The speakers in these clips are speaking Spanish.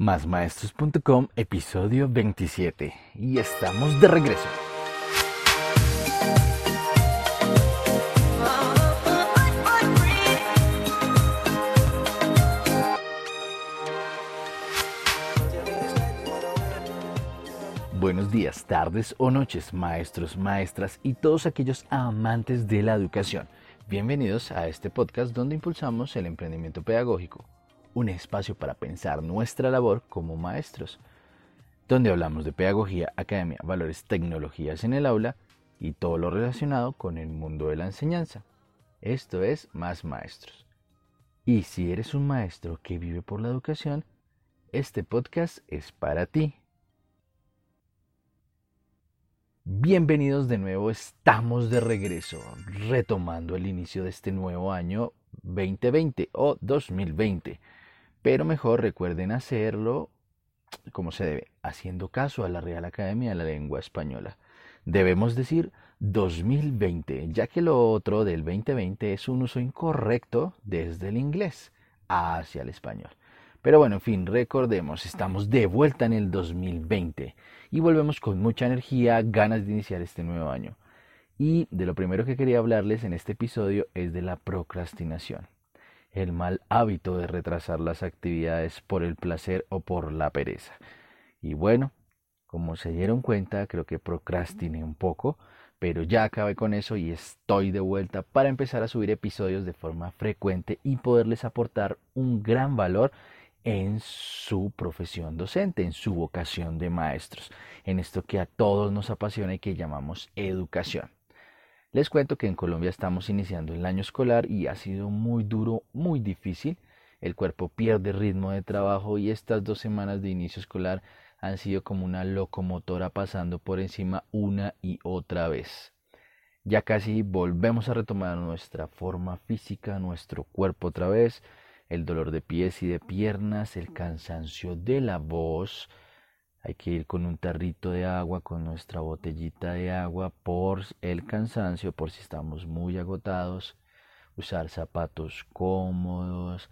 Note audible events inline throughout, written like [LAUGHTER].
Másmaestros.com, episodio 27. Y estamos de regreso. Buenos días, tardes o noches, maestros, maestras y todos aquellos amantes de la educación. Bienvenidos a este podcast donde impulsamos el emprendimiento pedagógico, un espacio para pensar nuestra labor como maestros, donde hablamos de pedagogía, academia, valores, tecnologías en el aula y todo lo relacionado con el mundo de la enseñanza. Esto es Más Maestros. Y si eres un maestro que vive por la educación, este podcast es para ti. Bienvenidos de nuevo, estamos de regreso, retomando el inicio de este nuevo año 2020 o 2020. Pero mejor recuerden hacerlo como se debe, haciendo caso a la Real Academia de la Lengua Española. Debemos decir 2020, ya que lo otro del 2020 es un uso incorrecto desde el inglés hacia el español. Pero bueno, en fin, recordemos, estamos de vuelta en el 2020 y volvemos con mucha energía, ganas de iniciar este nuevo año. Y de lo primero que quería hablarles en este episodio es de la procrastinación, el mal hábito de retrasar las actividades por el placer o por la pereza. Y bueno, como se dieron cuenta, creo que procrastiné un poco, pero ya acabé con eso y estoy de vuelta para empezar a subir episodios de forma frecuente y poderles aportar un gran valor en su profesión docente, en su vocación de maestros, en esto que a todos nos apasiona y que llamamos educación. Les cuento que en Colombia estamos iniciando el año escolar y ha sido muy duro, muy difícil. El cuerpo pierde ritmo de trabajo y estas dos semanas de inicio escolar han sido como una locomotora pasando por encima una y otra vez. Ya casi volvemos a retomar nuestra forma física, nuestro cuerpo otra vez, el dolor de pies y de piernas, el cansancio de la voz. Hay que ir con un tarrito de agua, con nuestra botellita de agua por el cansancio, por si estamos muy agotados. Usar zapatos cómodos,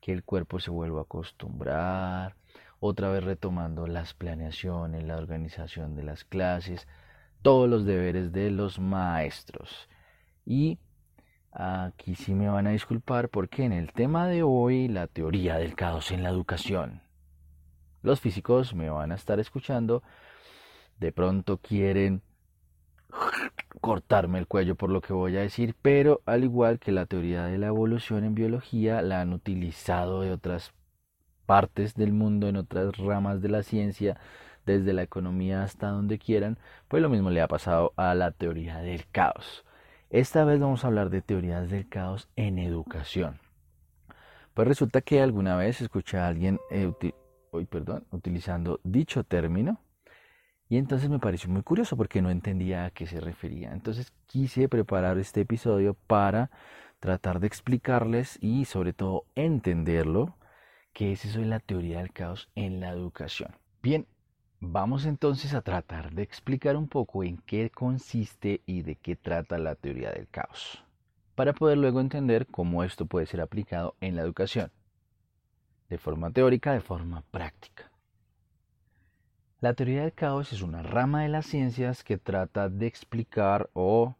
que el cuerpo se vuelva a acostumbrar. Otra vez retomando las planeaciones, la organización de las clases, todos los deberes de los maestros. Y Aquí sí me van a disculpar porque en el tema de hoy, la teoría del caos en la educación, los físicos me van a estar escuchando, de pronto quieren cortarme el cuello por lo que voy a decir, pero al igual que la teoría de la evolución en biología, la han utilizado de otras partes del mundo, en otras ramas de la ciencia, desde la economía hasta donde quieran, pues lo mismo le ha pasado a la teoría del caos. Esta vez vamos a hablar de teorías del caos en educación. Pues resulta que alguna vez escuché a alguien eh, perdón, utilizando dicho término y entonces me pareció muy curioso porque no entendía a qué se refería. Entonces quise preparar este episodio para tratar de explicarles y sobre todo entenderlo, que es eso de la teoría del caos en la educación. Bien, Vamos entonces a tratar de explicar un poco en qué consiste y de qué trata la teoría del caos, para poder luego entender cómo esto puede ser aplicado en la educación, de forma teórica, de forma práctica. La teoría del caos es una rama de las ciencias que trata de explicar o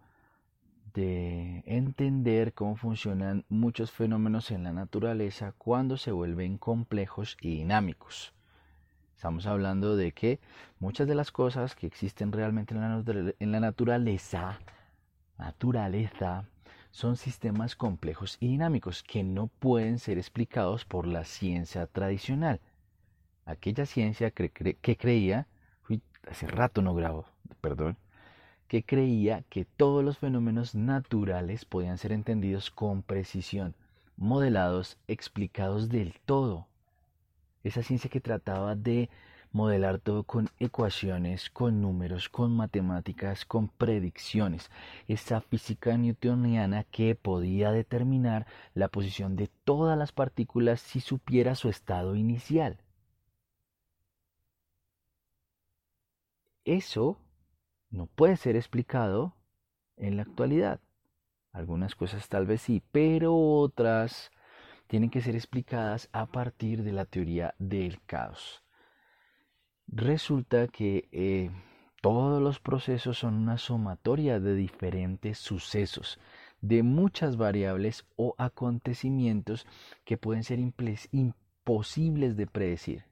de entender cómo funcionan muchos fenómenos en la naturaleza cuando se vuelven complejos y dinámicos Estamos hablando de que muchas de las cosas que existen realmente en la, en la naturaleza, naturaleza, son sistemas complejos y dinámicos que no pueden ser explicados por la ciencia tradicional. Aquella ciencia que, creía, hace rato no grabo, perdón, que creía que todos los fenómenos naturales podían ser entendidos con precisión, modelados, explicados del todo esa ciencia que trataba de modelar todo con ecuaciones, con números, con matemáticas, con predicciones. Esa física newtoniana que podía determinar la posición de todas las partículas si supiera su estado inicial. Eso no puede ser explicado en la actualidad. Algunas cosas tal vez sí, pero otras tienen que ser explicadas a partir de la teoría del caos. Resulta que eh, todos los procesos son una sumatoria de diferentes sucesos, de muchas variables o acontecimientos que pueden ser imposibles de predecir.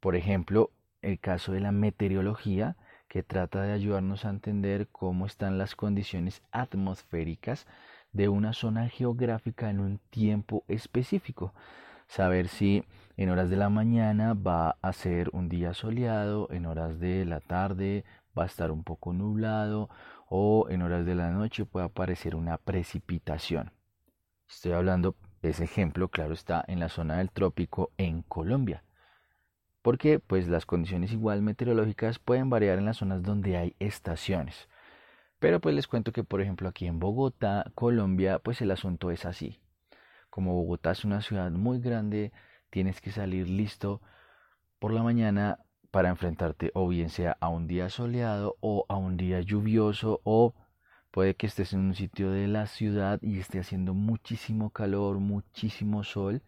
Por ejemplo, el caso de la meteorología, que trata de ayudarnos a entender cómo están las condiciones atmosféricas de una zona geográfica en un tiempo específico. Saber si en horas de la mañana va a ser un día soleado, en horas de la tarde va a estar un poco nublado o en horas de la noche puede aparecer una precipitación. Estoy hablando, ese ejemplo, claro, está en la zona del trópico en Colombia. Porque pues las condiciones igual meteorológicas pueden variar en las zonas donde hay estaciones. Pero pues les cuento que por ejemplo aquí en Bogotá, Colombia, pues el asunto es así. Como Bogotá es una ciudad muy grande, tienes que salir listo por la mañana para enfrentarte o bien sea a un día soleado o a un día lluvioso o puede que estés en un sitio de la ciudad y esté haciendo muchísimo calor, muchísimo sol,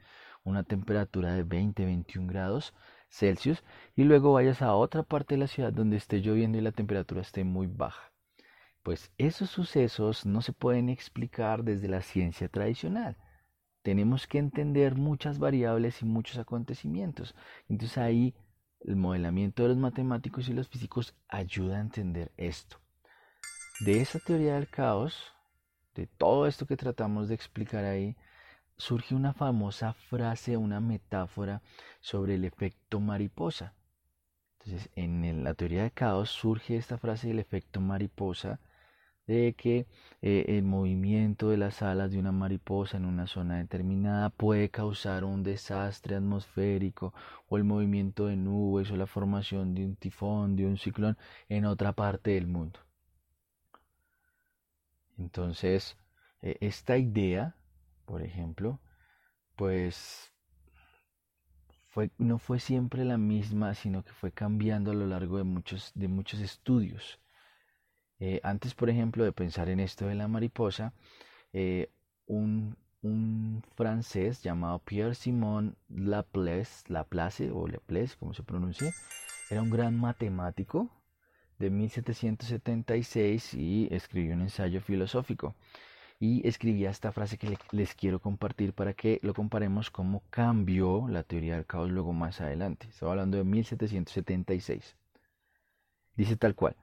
una temperatura de 20, 21 grados Celsius y luego vayas a otra parte de la ciudad donde esté lloviendo y la temperatura esté muy baja. Pues esos sucesos no se pueden explicar desde la ciencia tradicional. Tenemos que entender muchas variables y muchos acontecimientos. Entonces ahí el modelamiento de los matemáticos y los físicos ayuda a entender esto. De esa teoría del caos, de todo esto que tratamos de explicar ahí, surge una famosa frase, una metáfora sobre el efecto mariposa. Entonces, en la teoría del caos surge esta frase del efecto mariposa, de que eh, el movimiento de las alas de una mariposa en una zona determinada puede causar un desastre atmosférico o el movimiento de nubes o la formación de un tifón, de un ciclón en otra parte del mundo. Entonces, e, esta idea, por ejemplo, pues fue, no fue siempre la misma, sino que fue cambiando a lo largo de muchos, de muchos estudios. Eh, antes, por ejemplo, de pensar en esto de la mariposa, eh, un, francés llamado Pierre-Simon Laplace, Laplace o Laplace, como se pronuncia, era un gran matemático de 1776 y escribió un ensayo filosófico. Y escribía esta frase que les quiero compartir para que lo comparemos cómo cambió la teoría del caos luego más adelante. Estaba hablando de 1776. Dice tal cual.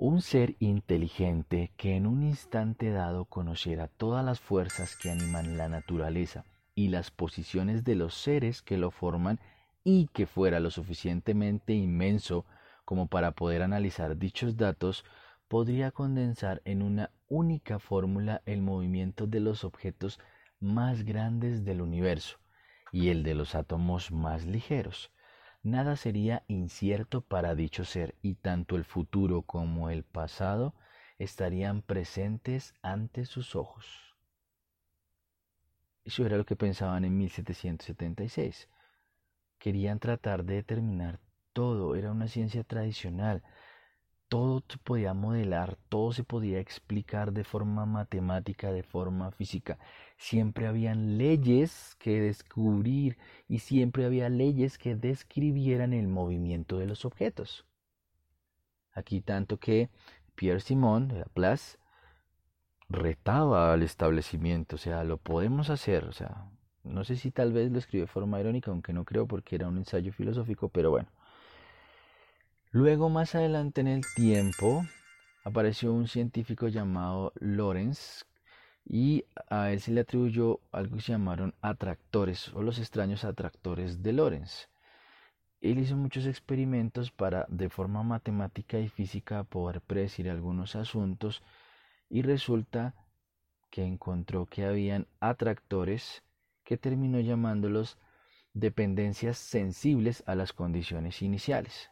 Un ser inteligente que en un instante dado conociera todas las fuerzas que animan la naturaleza y las posiciones de los seres que lo forman y que fuera lo suficientemente inmenso como para poder analizar dichos datos, podría condensar en una única fórmula el movimiento de los objetos más grandes del universo y el de los átomos más ligeros nada sería incierto para dicho ser y tanto el futuro como el pasado estarían presentes ante sus ojos. Eso era lo que pensaban en 1776. Querían tratar de determinar todo, era una ciencia tradicional, todo se podía modelar, todo se podía explicar de forma matemática, de forma física. Siempre habían leyes que descubrir y siempre había leyes que describieran el movimiento de los objetos. Aquí tanto que Pierre Simon de Laplace retaba al establecimiento, o sea, lo podemos hacer, o sea, no sé si tal vez lo escribió de forma irónica, aunque no creo porque era un ensayo filosófico, pero bueno, Luego, más adelante en el tiempo, apareció un científico llamado Lorenz y a él se le atribuyó algo que se llamaron atractores o los extraños atractores de Lorenz. Él hizo muchos experimentos para, de forma matemática y física, poder predecir algunos asuntos y resulta que encontró que habían atractores que terminó llamándolos dependencias sensibles a las condiciones iniciales.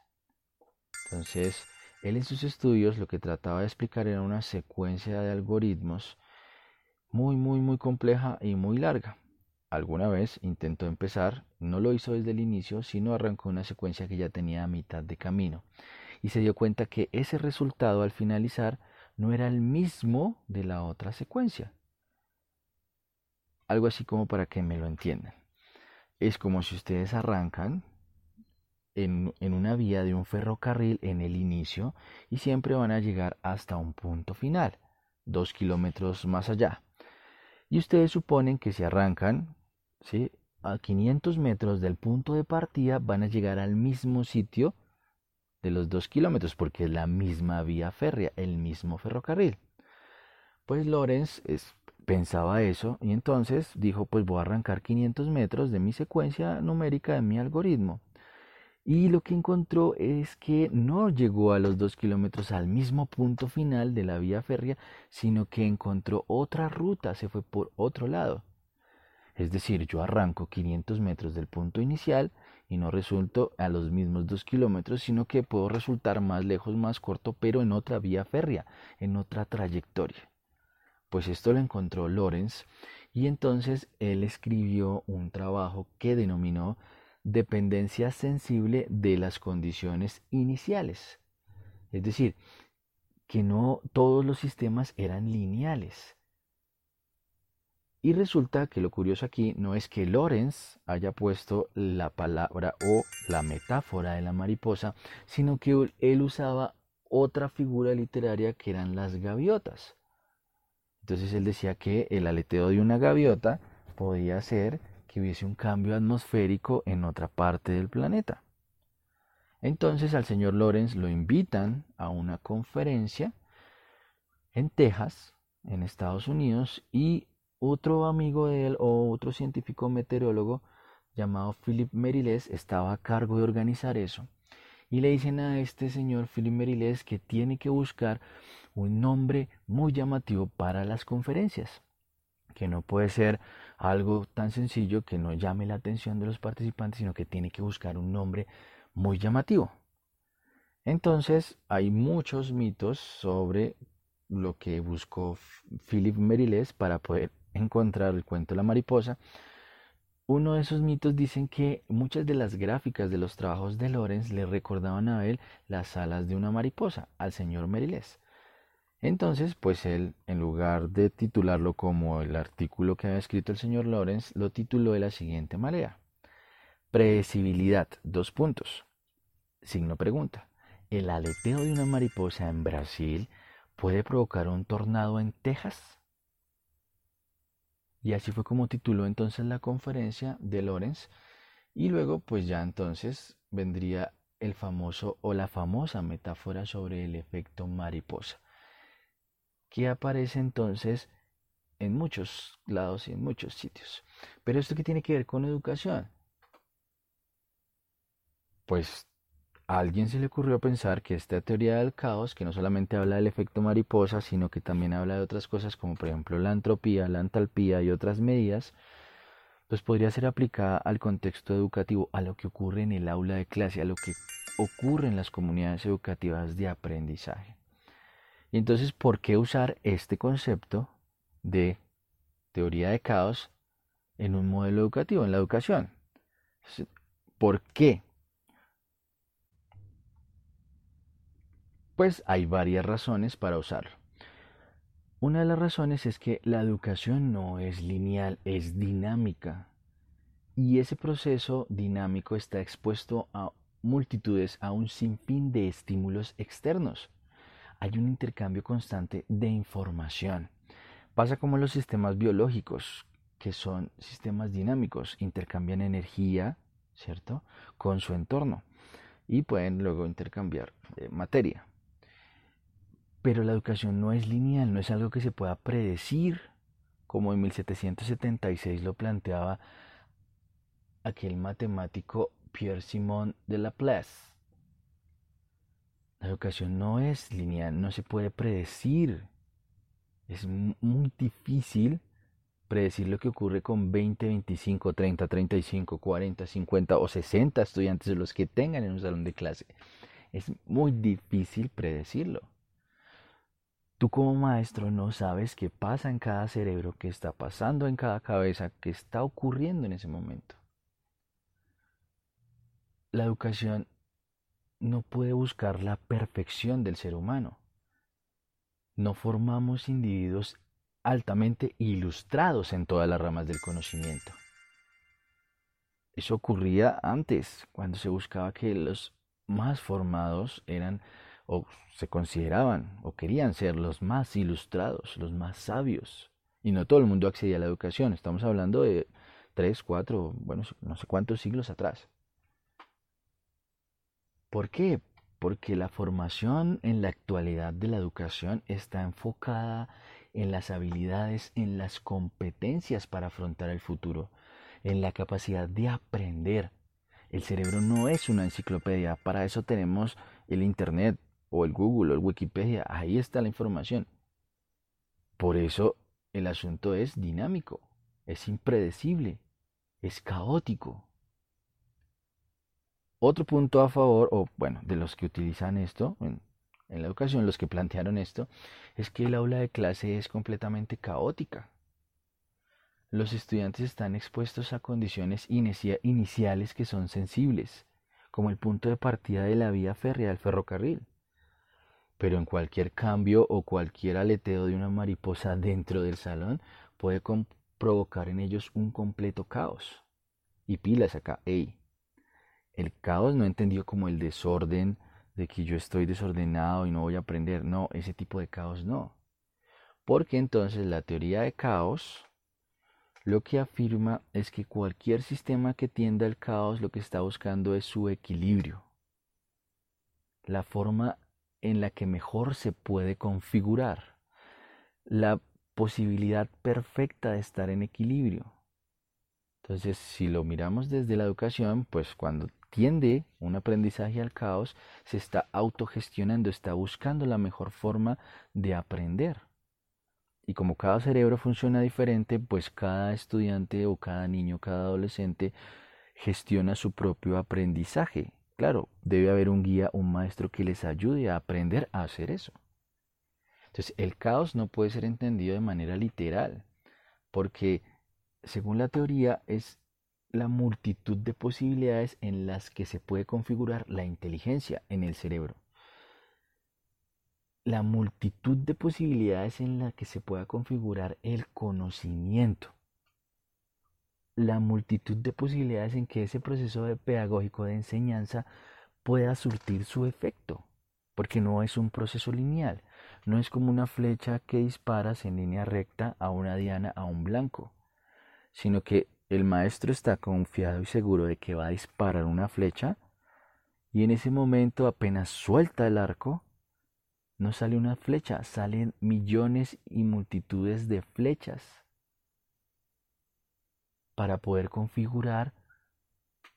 Entonces, él en sus estudios lo que trataba de explicar era una secuencia de algoritmos muy, muy, muy compleja y muy larga. Alguna vez intentó empezar, no lo hizo desde el inicio, sino arrancó una secuencia que ya tenía a mitad de camino y se dio cuenta que ese resultado al finalizar no era el mismo de la otra secuencia. algo así como para que me lo entiendan. Es como si ustedes arrancan en, una vía de un ferrocarril en el inicio y siempre van a llegar hasta un punto final, dos kilómetros más allá. Y ustedes suponen que si arrancan a 500 metros del punto de partida van a llegar al mismo sitio de los dos kilómetros porque es la misma vía férrea, el mismo ferrocarril. Pues Lorenz pensaba eso y entonces dijo pues voy a arrancar 500 metros de mi secuencia numérica de mi algoritmo. Y lo que encontró es que no llegó a los dos kilómetros al mismo punto final de la vía férrea, sino que encontró otra ruta, se fue por otro lado. Es decir, yo arranco 500 metros del punto inicial y no resulto a los mismos dos kilómetros, sino que puedo resultar más lejos, más corto, pero en otra vía férrea, en otra trayectoria. Pues esto lo encontró Lorenz y entonces él escribió un trabajo que denominó dependencia sensible de las condiciones iniciales. Es decir, que no todos los sistemas eran lineales. Y resulta que lo curioso aquí no es que Lorenz haya puesto la palabra o la metáfora de la mariposa, sino que él usaba otra figura literaria que eran las gaviotas. Entonces él decía que el aleteo de una gaviota podía ser que hubiese un cambio atmosférico en otra parte del planeta. Entonces al señor Lorenz lo invitan a una conferencia en Texas, en Estados Unidos, y otro amigo de él o otro científico meteorólogo llamado Philip Merilés estaba a cargo de organizar eso. Y le dicen a este señor Philip Merilés que tiene que buscar un nombre muy llamativo para las conferencias que no puede ser algo tan sencillo que no llame la atención de los participantes, sino que tiene que buscar un nombre muy llamativo. Entonces, hay muchos mitos sobre lo que buscó Philip Merilés para poder encontrar el cuento de la mariposa. Uno de esos mitos dicen que muchas de las gráficas de los trabajos de Lorenz le recordaban a él las alas de una mariposa, al señor Merilés. Entonces, pues él, en lugar de titularlo como el artículo que había escrito el señor Lawrence, lo tituló de la siguiente manera. Predecibilidad, dos puntos. Signo pregunta. ¿El aleteo de una mariposa en Brasil puede provocar un tornado en Texas? Y así fue como tituló entonces la conferencia de Lawrence. Y luego, pues ya entonces vendría el famoso o la famosa metáfora sobre el efecto mariposa que aparece entonces en muchos lados y en muchos sitios. Pero esto qué tiene que ver con educación? Pues a alguien se le ocurrió pensar que esta teoría del caos, que no solamente habla del efecto mariposa, sino que también habla de otras cosas como por ejemplo la entropía, la entalpía y otras medidas, pues podría ser aplicada al contexto educativo, a lo que ocurre en el aula de clase, a lo que ocurre en las comunidades educativas de aprendizaje. Entonces, ¿por qué usar este concepto de teoría de caos en un modelo educativo, en la educación? ¿Por qué? Pues hay varias razones para usarlo. Una de las razones es que la educación no es lineal, es dinámica. Y ese proceso dinámico está expuesto a multitudes, a un sinfín de estímulos externos hay un intercambio constante de información. Pasa como los sistemas biológicos, que son sistemas dinámicos, intercambian energía, ¿cierto?, con su entorno y pueden luego intercambiar eh, materia. Pero la educación no es lineal, no es algo que se pueda predecir, como en 1776 lo planteaba aquel matemático Pierre Simon de Laplace. La educación no es lineal, no se puede predecir. Es muy difícil predecir lo que ocurre con 20, 25, 30, 35, 40, 50 o 60 estudiantes los que tengan en un salón de clase. Es muy difícil predecirlo. Tú como maestro no sabes qué pasa en cada cerebro, qué está pasando en cada cabeza, qué está ocurriendo en ese momento. La educación no puede buscar la perfección del ser humano. No formamos individuos altamente ilustrados en todas las ramas del conocimiento. Eso ocurría antes, cuando se buscaba que los más formados eran o se consideraban o querían ser los más ilustrados, los más sabios. Y no todo el mundo accedía a la educación, estamos hablando de tres, cuatro, bueno, no sé cuántos siglos atrás. ¿Por qué? Porque la formación en la actualidad de la educación está enfocada en las habilidades, en las competencias para afrontar el futuro, en la capacidad de aprender. El cerebro no es una enciclopedia, para eso tenemos el Internet o el Google o el Wikipedia, ahí está la información. Por eso el asunto es dinámico, es impredecible, es caótico. Otro punto a favor, o bueno, de los que utilizan esto en, la educación, los que plantearon esto, es que el aula de clase es completamente caótica. Los estudiantes están expuestos a condiciones iniciales que son sensibles, como el punto de partida de la vía férrea del ferrocarril. Pero en cualquier cambio o cualquier aleteo de una mariposa dentro del salón puede provocar en ellos un completo caos. Y pilas acá, ey. El caos no entendido como el desorden de que yo estoy desordenado y no voy a aprender. No, ese tipo de caos no. Porque entonces la teoría de caos lo que afirma es que cualquier sistema que tienda al caos lo que está buscando es su equilibrio. La forma en la que mejor se puede configurar. La posibilidad perfecta de estar en equilibrio. Entonces, si lo miramos desde la educación, pues cuando tiende un aprendizaje al caos, se está autogestionando, está buscando la mejor forma de aprender. Y como cada cerebro funciona diferente, pues cada estudiante o cada niño, cada adolescente gestiona su propio aprendizaje. Claro, debe haber un guía, un maestro que les ayude a aprender a hacer eso. Entonces, el caos no puede ser entendido de manera literal, porque según la teoría es la multitud de posibilidades en las que se puede configurar la inteligencia en el cerebro. La multitud de posibilidades en las que se pueda configurar el conocimiento. La multitud de posibilidades en que ese proceso pedagógico de enseñanza pueda surtir su efecto, porque no es un proceso lineal, no es como una flecha que disparas en línea recta a una diana a un blanco, sino que el maestro está confiado y seguro de que va a disparar una flecha y en ese momento apenas suelta el arco, no sale una flecha, salen millones y multitudes de flechas para poder configurar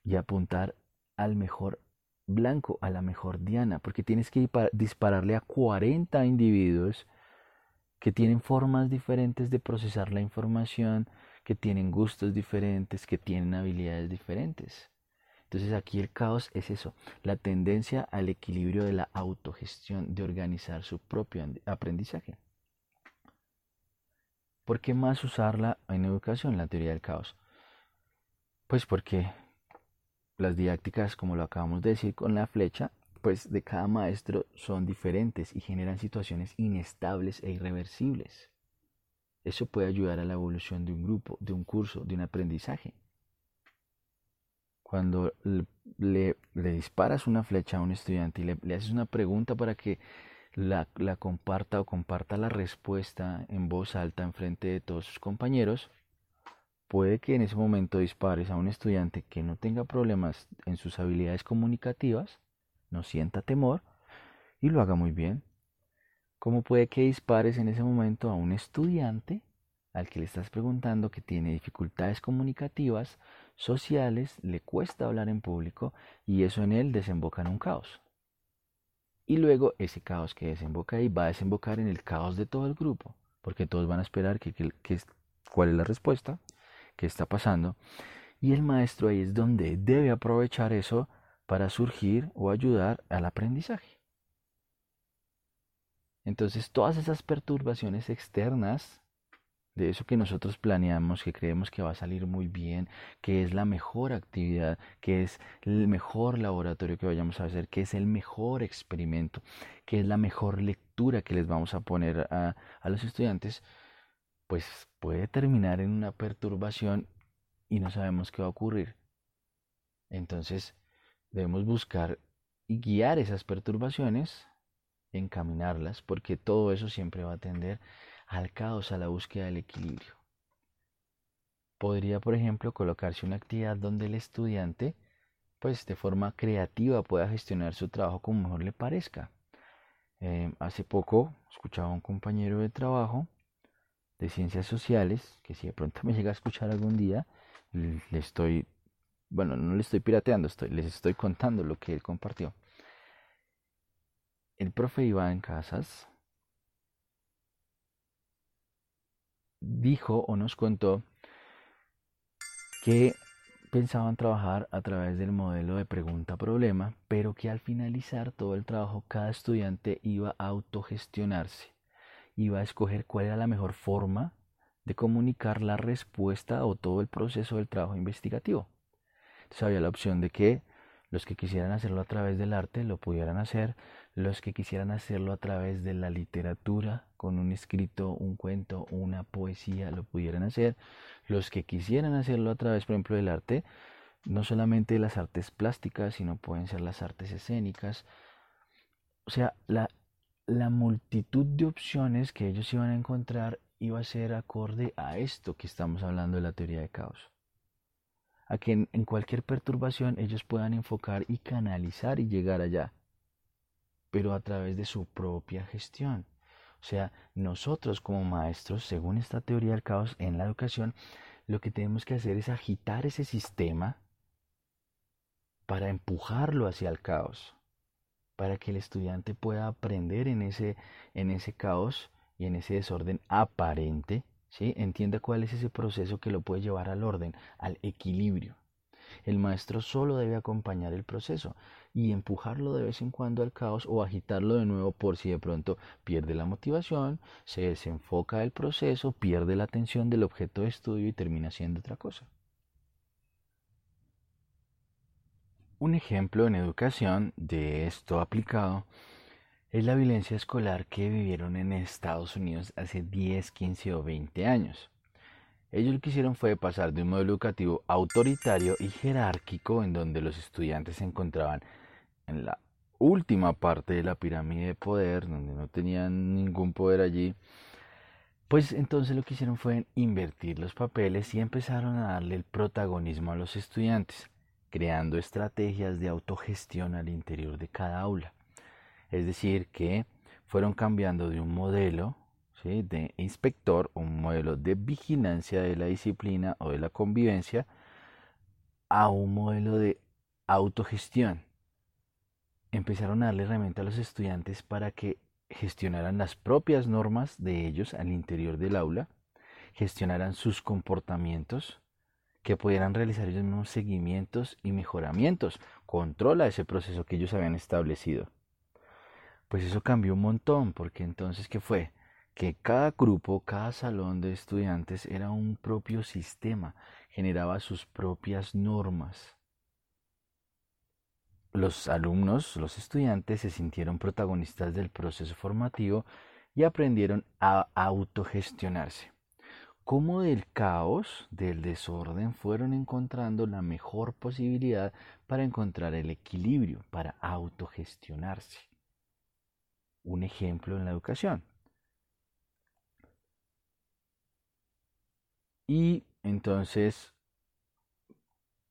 y apuntar al mejor blanco a la mejor diana, porque tienes que dispararle a 40 individuos que tienen formas diferentes de procesar la información, que tienen gustos diferentes, que tienen habilidades diferentes. Entonces aquí el caos es eso, la tendencia al equilibrio de la autogestión, de organizar su propio aprendizaje. ¿Por qué más usarla en educación, la teoría del caos? Pues porque las didácticas, como lo acabamos de decir con la flecha, pues de cada maestro son diferentes y generan situaciones inestables e irreversibles. Eso puede ayudar a la evolución de un grupo, de un curso, de un aprendizaje. Cuando le, disparas una flecha a un estudiante y le, haces una pregunta para que la, la, comparta o comparta la respuesta en voz alta en frente de todos sus compañeros, Puede que en ese momento dispares a un estudiante que no tenga problemas en sus habilidades comunicativas, no sienta temor y lo haga muy bien. Como puede que dispares en ese momento a un estudiante al que le estás preguntando que tiene dificultades comunicativas, sociales, le cuesta hablar en público y eso en él desemboca en un caos. Y luego ese caos que desemboca ahí va a desembocar en el caos de todo el grupo, porque todos van a esperar que, que cuál es la respuesta qué está pasando. Y el maestro ahí es donde debe aprovechar eso para surgir o ayudar al aprendizaje. Entonces todas esas perturbaciones externas de eso que nosotros planeamos, que creemos que va a salir muy bien, que es la mejor actividad, que es el mejor laboratorio que vayamos a hacer, que es el mejor experimento, que es la mejor lectura que les vamos a poner a, a los estudiantes, pues puede terminar en una perturbación y no sabemos qué va a ocurrir. Entonces debemos buscar y guiar esas perturbaciones, encaminarlas, porque todo eso siempre va a tender al caos, a la búsqueda del equilibrio. Podría, por ejemplo, colocarse una actividad donde el estudiante, pues de forma creativa, pueda gestionar su trabajo como mejor le parezca. Eh, hace poco escuchaba a un compañero de trabajo de ciencias sociales, que si de pronto [LAUGHS] me llega a escuchar algún día, le estoy, bueno, no le estoy pirateando, estoy, les estoy contando lo que él compartió. El profe en Casas dijo o nos contó que pensaban trabajar a través del modelo de pregunta-problema, pero que al finalizar todo el trabajo cada estudiante iba a autogestionarse, iba a escoger cuál era la mejor forma de comunicar la respuesta o todo el proceso del trabajo investigativo. Entonces había la opción de que los que quisieran hacerlo a través del arte lo pudieran hacer, los que quisieran hacerlo a través de la literatura, con un escrito, un cuento, una poesía, lo pudieran hacer, los que quisieran hacerlo a través, por ejemplo, del arte, no solamente de las artes plásticas, sino pueden ser las artes escénicas. O sea, la, la multitud de opciones que ellos iban a encontrar iba a ser acorde a esto que estamos hablando de la teoría de caos. A que en, cualquier perturbación ellos puedan enfocar y canalizar y llegar allá, pero a través de su propia gestión. O sea, nosotros como maestros, según esta teoría del caos en la educación, lo que tenemos que hacer es agitar ese sistema para empujarlo hacia el caos, para que el estudiante pueda aprender en ese, en ese caos y en ese desorden aparente ¿sí? Entienda cuál es ese proceso que lo puede llevar al orden, al equilibrio. El maestro solo debe acompañar el proceso y empujarlo de vez en cuando al caos o agitarlo de nuevo por si de pronto pierde la motivación, se desenfoca del proceso, pierde la atención del objeto de estudio y termina siendo otra cosa. Un ejemplo en educación de esto aplicado es la violencia escolar que vivieron en Estados Unidos hace 10, 15 o 20 años. Ellos lo que hicieron fue pasar de un modelo educativo autoritario y jerárquico en donde los estudiantes se encontraban en la última parte de la pirámide de poder, donde no tenían ningún poder allí, pues entonces lo que hicieron fue invertir los papeles y empezaron a darle el protagonismo a los estudiantes, creando estrategias de autogestión al interior de cada aula. Es decir, que fueron cambiando de un modelo de inspector, un modelo de vigilancia de la disciplina o de la convivencia, a un modelo de autogestión. Empezaron a darle herramienta a los estudiantes para que gestionaran las propias normas de ellos al interior del aula, gestionaran sus comportamientos, que pudieran realizar ellos mismos seguimientos y mejoramientos. Controla ese proceso que ellos habían establecido pues eso cambió un montón, porque entonces, ¿qué fue? Que cada grupo, cada salón de estudiantes era un propio sistema, generaba sus propias normas. Los alumnos, los estudiantes se sintieron protagonistas del proceso formativo y aprendieron a autogestionarse. Cómo del caos, del desorden, fueron encontrando la mejor posibilidad para encontrar el equilibrio, para autogestionarse un ejemplo en la educación. Y entonces,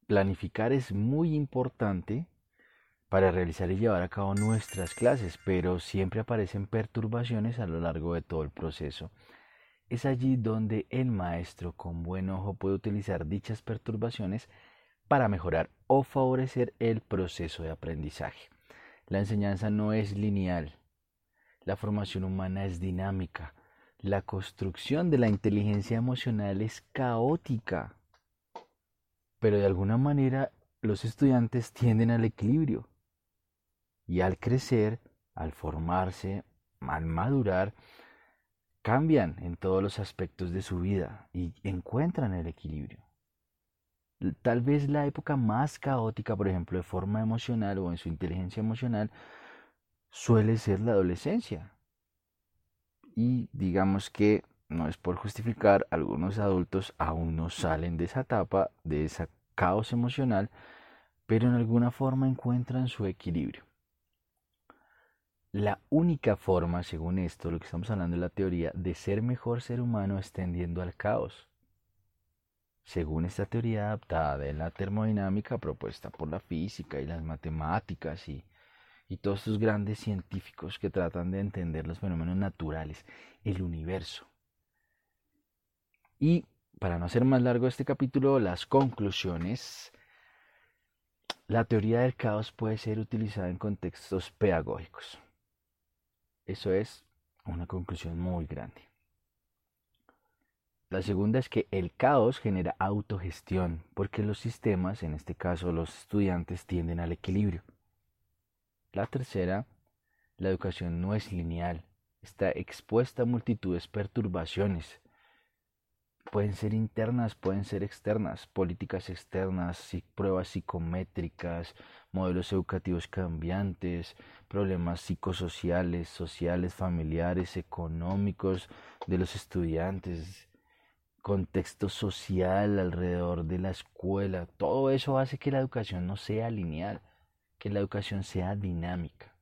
planificar es muy importante para realizar y llevar a cabo nuestras clases, pero siempre aparecen perturbaciones a lo largo de todo el proceso. Es allí donde el maestro con buen ojo puede utilizar dichas perturbaciones para mejorar o favorecer el proceso de aprendizaje. La enseñanza no es lineal, la formación humana es dinámica. La construcción de la inteligencia emocional es caótica. Pero de alguna manera los estudiantes tienden al equilibrio. Y al crecer, al formarse, al madurar, cambian en todos los aspectos de su vida y encuentran el equilibrio. Tal vez la época más caótica, por ejemplo, de forma emocional o en su inteligencia emocional, suele ser la adolescencia. Y digamos que no es por justificar, algunos adultos aún no salen de esa etapa, de ese caos emocional, pero en alguna forma encuentran su equilibrio. La única forma, según esto, lo que estamos hablando de la teoría, de ser mejor ser humano es tendiendo al caos. Según esta teoría adaptada de la termodinámica propuesta por la física y las matemáticas y, y todos estos grandes científicos que tratan de entender los fenómenos naturales, el universo, y para no hacer más largo este capítulo, las conclusiones. La teoría del caos puede ser utilizada en contextos pedagógicos. Eso es una conclusión muy grande. La segunda es que el caos genera autogestión, porque los sistemas, en este caso los estudiantes, tienden al equilibrio. La tercera, la educación no es lineal, está expuesta a multitudes de perturbaciones, pueden ser internas, pueden ser externas, políticas externas, pruebas psicométricas, modelos educativos cambiantes, problemas psicosociales, sociales, familiares, económicos de los estudiantes, contexto social alrededor de la escuela, todo eso hace que la educación no sea lineal, que la educación sea dinámica.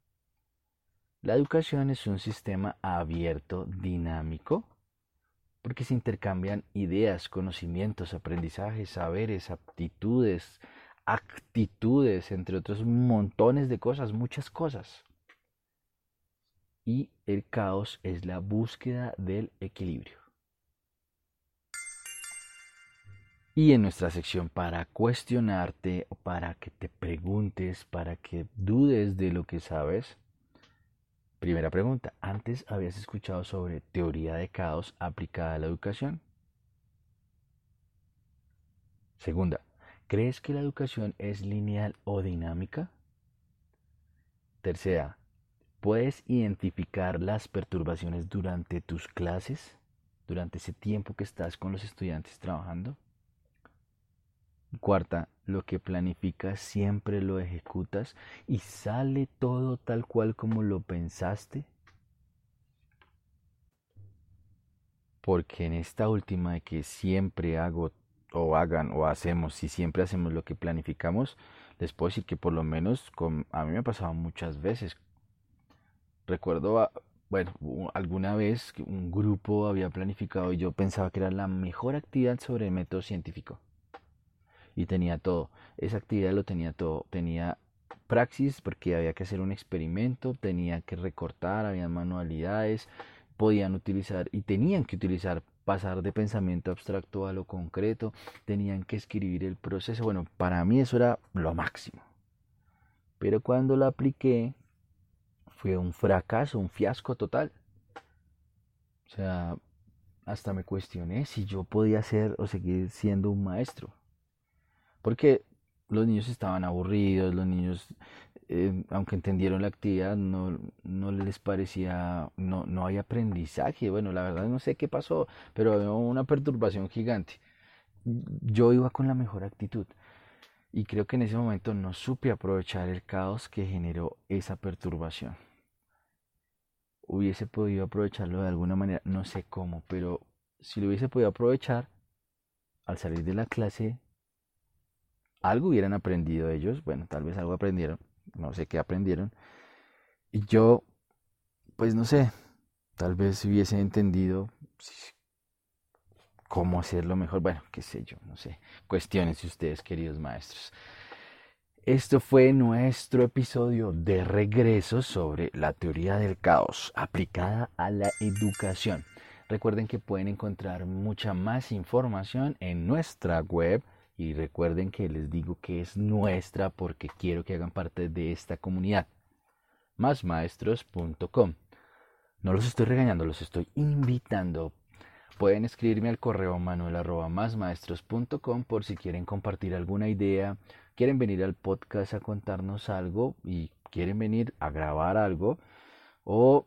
La educación es un sistema abierto, dinámico, porque se intercambian ideas, conocimientos, aprendizajes, saberes, aptitudes, actitudes, entre otros montones de cosas, muchas cosas. Y el caos es la búsqueda del equilibrio. Y en nuestra sección para cuestionarte, para que te preguntes, para que dudes de lo que sabes, Primera pregunta, ¿antes habías escuchado sobre teoría de caos aplicada a la educación? Segunda, ¿crees que la educación es lineal o dinámica? Tercera, ¿puedes identificar las perturbaciones durante tus clases, durante ese tiempo que estás con los estudiantes trabajando? Cuarta, lo que planificas siempre lo ejecutas y sale todo tal cual como lo pensaste. Porque en esta última de que siempre hago o hagan o hacemos, si siempre hacemos lo que planificamos, les puedo decir que por lo menos a mí me ha pasado muchas veces. Recuerdo, bueno, alguna vez un grupo había planificado y yo pensaba que era la mejor actividad sobre el método científico y tenía todo. Esa actividad lo tenía todo. Tenía praxis porque había que hacer un experimento, tenía que recortar, había manualidades, podían utilizar y tenían que utilizar pasar de pensamiento abstracto a lo concreto, tenían que escribir el proceso. Bueno, para mí eso era lo máximo. Pero cuando lo apliqué fue un fracaso, un fiasco total. O sea, hasta me cuestioné si yo podía ser o seguir siendo un maestro porque los niños estaban aburridos, los niños, eh, aunque entendieron la actividad, no, no les parecía, no, no hay aprendizaje. Bueno, la verdad no sé qué pasó, pero había una perturbación gigante. Yo iba con la mejor actitud y creo que en ese momento no supe aprovechar el caos que generó esa perturbación. Hubiese podido aprovecharlo de alguna manera, no sé cómo, pero si lo hubiese podido aprovechar, al salir de la clase algo hubieran aprendido ellos, bueno, tal vez algo aprendieron, no sé qué aprendieron, y yo, pues no sé, tal vez hubiese entendido cómo hacerlo mejor, bueno, qué sé yo, no sé, cuestiones ustedes, queridos maestros. Esto fue nuestro episodio de regreso sobre la teoría del caos aplicada a la educación. Recuerden que pueden encontrar mucha más información en nuestra web y recuerden que les digo que es nuestra porque quiero que hagan parte de esta comunidad. Másmaestros.com. No los estoy regañando, los estoy invitando. Pueden escribirme al correo manuel por si quieren compartir alguna idea, quieren venir al podcast a contarnos algo y quieren venir a grabar algo o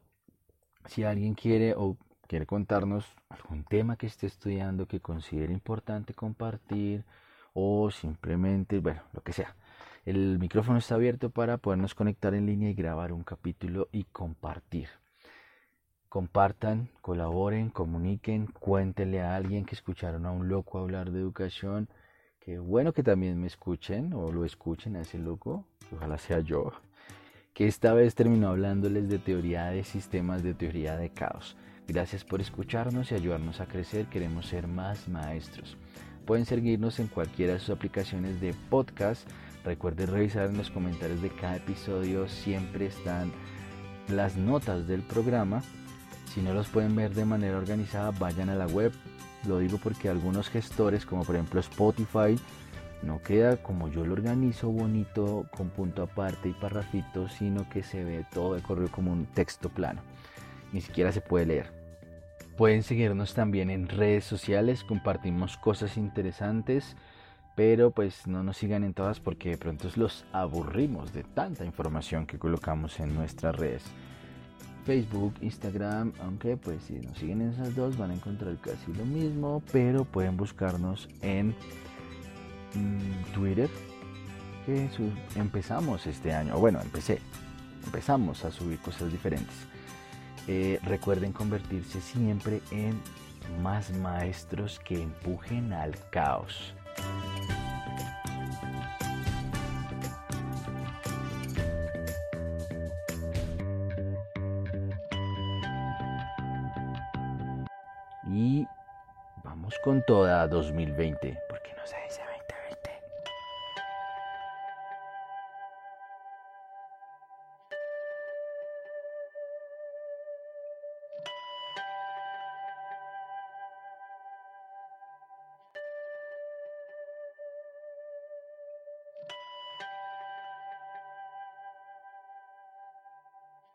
si alguien quiere o quiere contarnos algún tema que esté estudiando que considere importante compartir o simplemente, bueno, lo que sea. El micrófono está abierto para podernos conectar en línea y grabar un capítulo y compartir. Compartan, colaboren, comuniquen, cuéntenle a alguien que escucharon a un loco hablar de educación. Qué bueno que también me escuchen o lo escuchen a ese loco, ojalá sea yo, que esta vez terminó hablándoles de teoría de sistemas, de teoría de caos. Gracias por escucharnos y ayudarnos a crecer, queremos ser más maestros. Pueden seguirnos en cualquiera de sus aplicaciones de podcast. Recuerden revisar en los comentarios de cada episodio, siempre están las notas del programa si no los pueden ver de manera organizada, vayan a la web. Lo digo porque algunos gestores, como por ejemplo Spotify, no queda como yo lo organizo bonito con punto aparte y parrafito, sino que se ve todo de correo como un texto plano. Ni siquiera se puede leer. Pueden seguirnos también en redes sociales, compartimos cosas interesantes, pero pues no nos sigan en todas porque de pronto los aburrimos de tanta información que colocamos en nuestras redes. Facebook, Instagram, aunque pues si nos siguen en esas dos van a encontrar casi lo mismo, pero pueden buscarnos en mm, Twitter, que empezamos este año, bueno, empecé, empezamos a subir cosas diferentes. Recuerden convertirse siempre en más maestros que empujen al caos. Y vamos con toda 2020, porque no sé,